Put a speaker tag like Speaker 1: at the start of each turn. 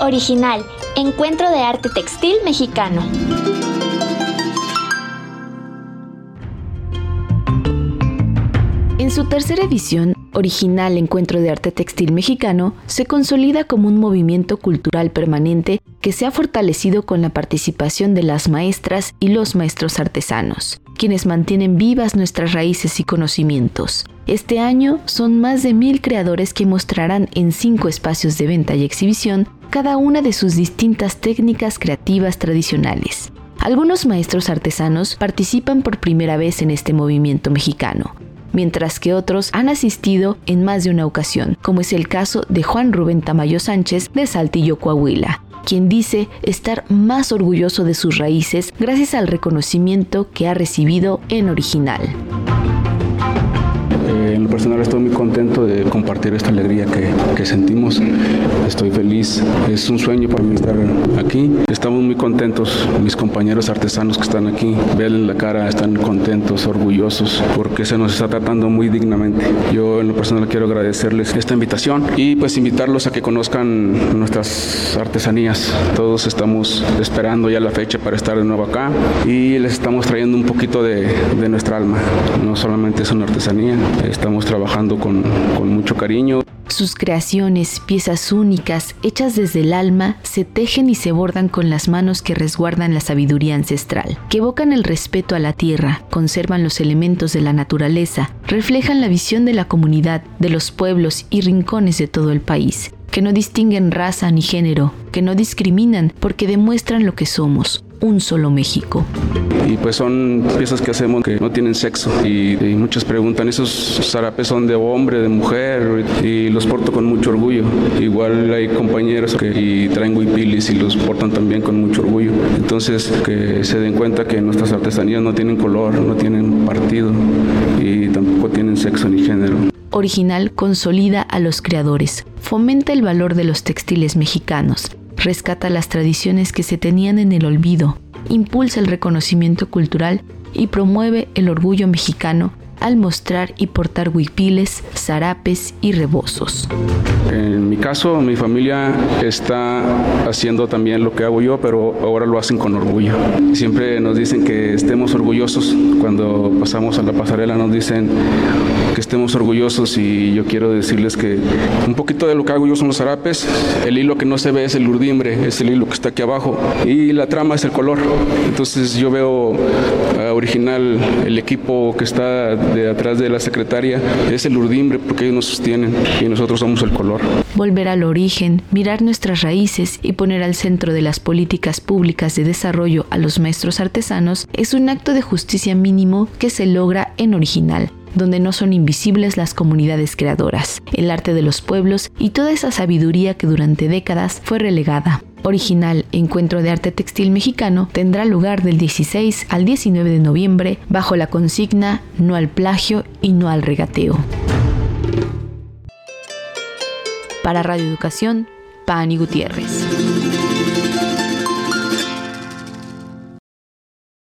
Speaker 1: Original, Encuentro de Arte Textil Mexicano.
Speaker 2: En su tercera edición, Original Encuentro de Arte Textil Mexicano se consolida como un movimiento cultural permanente que se ha fortalecido con la participación de las maestras y los maestros artesanos, quienes mantienen vivas nuestras raíces y conocimientos. Este año son más de mil creadores que mostrarán en cinco espacios de venta y exhibición cada una de sus distintas técnicas creativas tradicionales. Algunos maestros artesanos participan por primera vez en este movimiento mexicano, mientras que otros han asistido en más de una ocasión, como es el caso de Juan Rubén Tamayo Sánchez de Saltillo, Coahuila, quien dice estar más orgulloso de sus raíces gracias al reconocimiento que ha recibido en original.
Speaker 3: Eh, en lo personal estoy muy contento de compartir esta alegría que, que, sentimos. Estoy feliz. Es un sueño para mí estar aquí. Estamos muy contentos. Mis compañeros artesanos que están aquí, ven la cara, están contentos, orgullosos, porque se nos está tratando muy dignamente. Yo en lo personal quiero agradecerles esta invitación y pues invitarlos a que conozcan nuestras artesanías. Todos estamos esperando ya la fecha para estar de nuevo acá y les estamos trayendo un poquito de, de nuestra alma. No solamente es una artesanía, estamos trabajando con, mucho cariño.
Speaker 2: Sus creaciones, piezas únicas, hechas desde el alma, se tejen y se bordan con las manos que resguardan la sabiduría ancestral, que evocan el respeto a la tierra, conservan los elementos de la naturaleza, reflejan la visión de la comunidad, de los pueblos y rincones de todo el país, que no distinguen raza ni género, que no discriminan porque demuestran lo que somos, un solo México.
Speaker 3: Y pues son piezas que hacemos que no tienen sexo y, y, muchos preguntan, ¿esos zarapes son de hombre, de mujer? Y los porto con mucho orgullo. Igual hay compañeros que y traen huipilis y los portan también con mucho orgullo. Entonces que se den cuenta que nuestras artesanías no tienen color, no tienen partido y tampoco tienen sexo ni género.
Speaker 2: Original consolida a los creadores, fomenta el valor de los textiles mexicanos, rescata las tradiciones que se tenían en el olvido, impulsa el reconocimiento cultural y promueve el orgullo mexicano al mostrar y portar huipiles, zarapes y rebozos.
Speaker 3: En mi caso, mi familia está haciendo también lo que hago yo, pero ahora lo hacen con orgullo. Siempre nos dicen que estemos orgullosos. Cuando pasamos a la pasarela nos dicen que estemos orgullosos y yo quiero decirles que un poquito de lo que hago yo son los zarapes. El hilo que no se ve es el urdimbre, es el hilo que está aquí abajo y la trama es el color. Entonces yo veo original el equipo que está de atrás de la secretaria es el urdimbre porque ellos nos sostienen y nosotros somos el color.
Speaker 2: Volver al origen, mirar nuestras raíces y poner al centro de las políticas públicas de desarrollo a los maestros artesanos es un acto de justicia mínimo que se logra en original donde no son invisibles las comunidades creadoras, el arte de los pueblos y toda esa sabiduría que durante décadas fue relegada. Original Encuentro de Arte Textil Mexicano tendrá lugar del 16 al 19 de noviembre bajo la consigna No al plagio y no al regateo. Para Radio Educación, Pani Gutiérrez.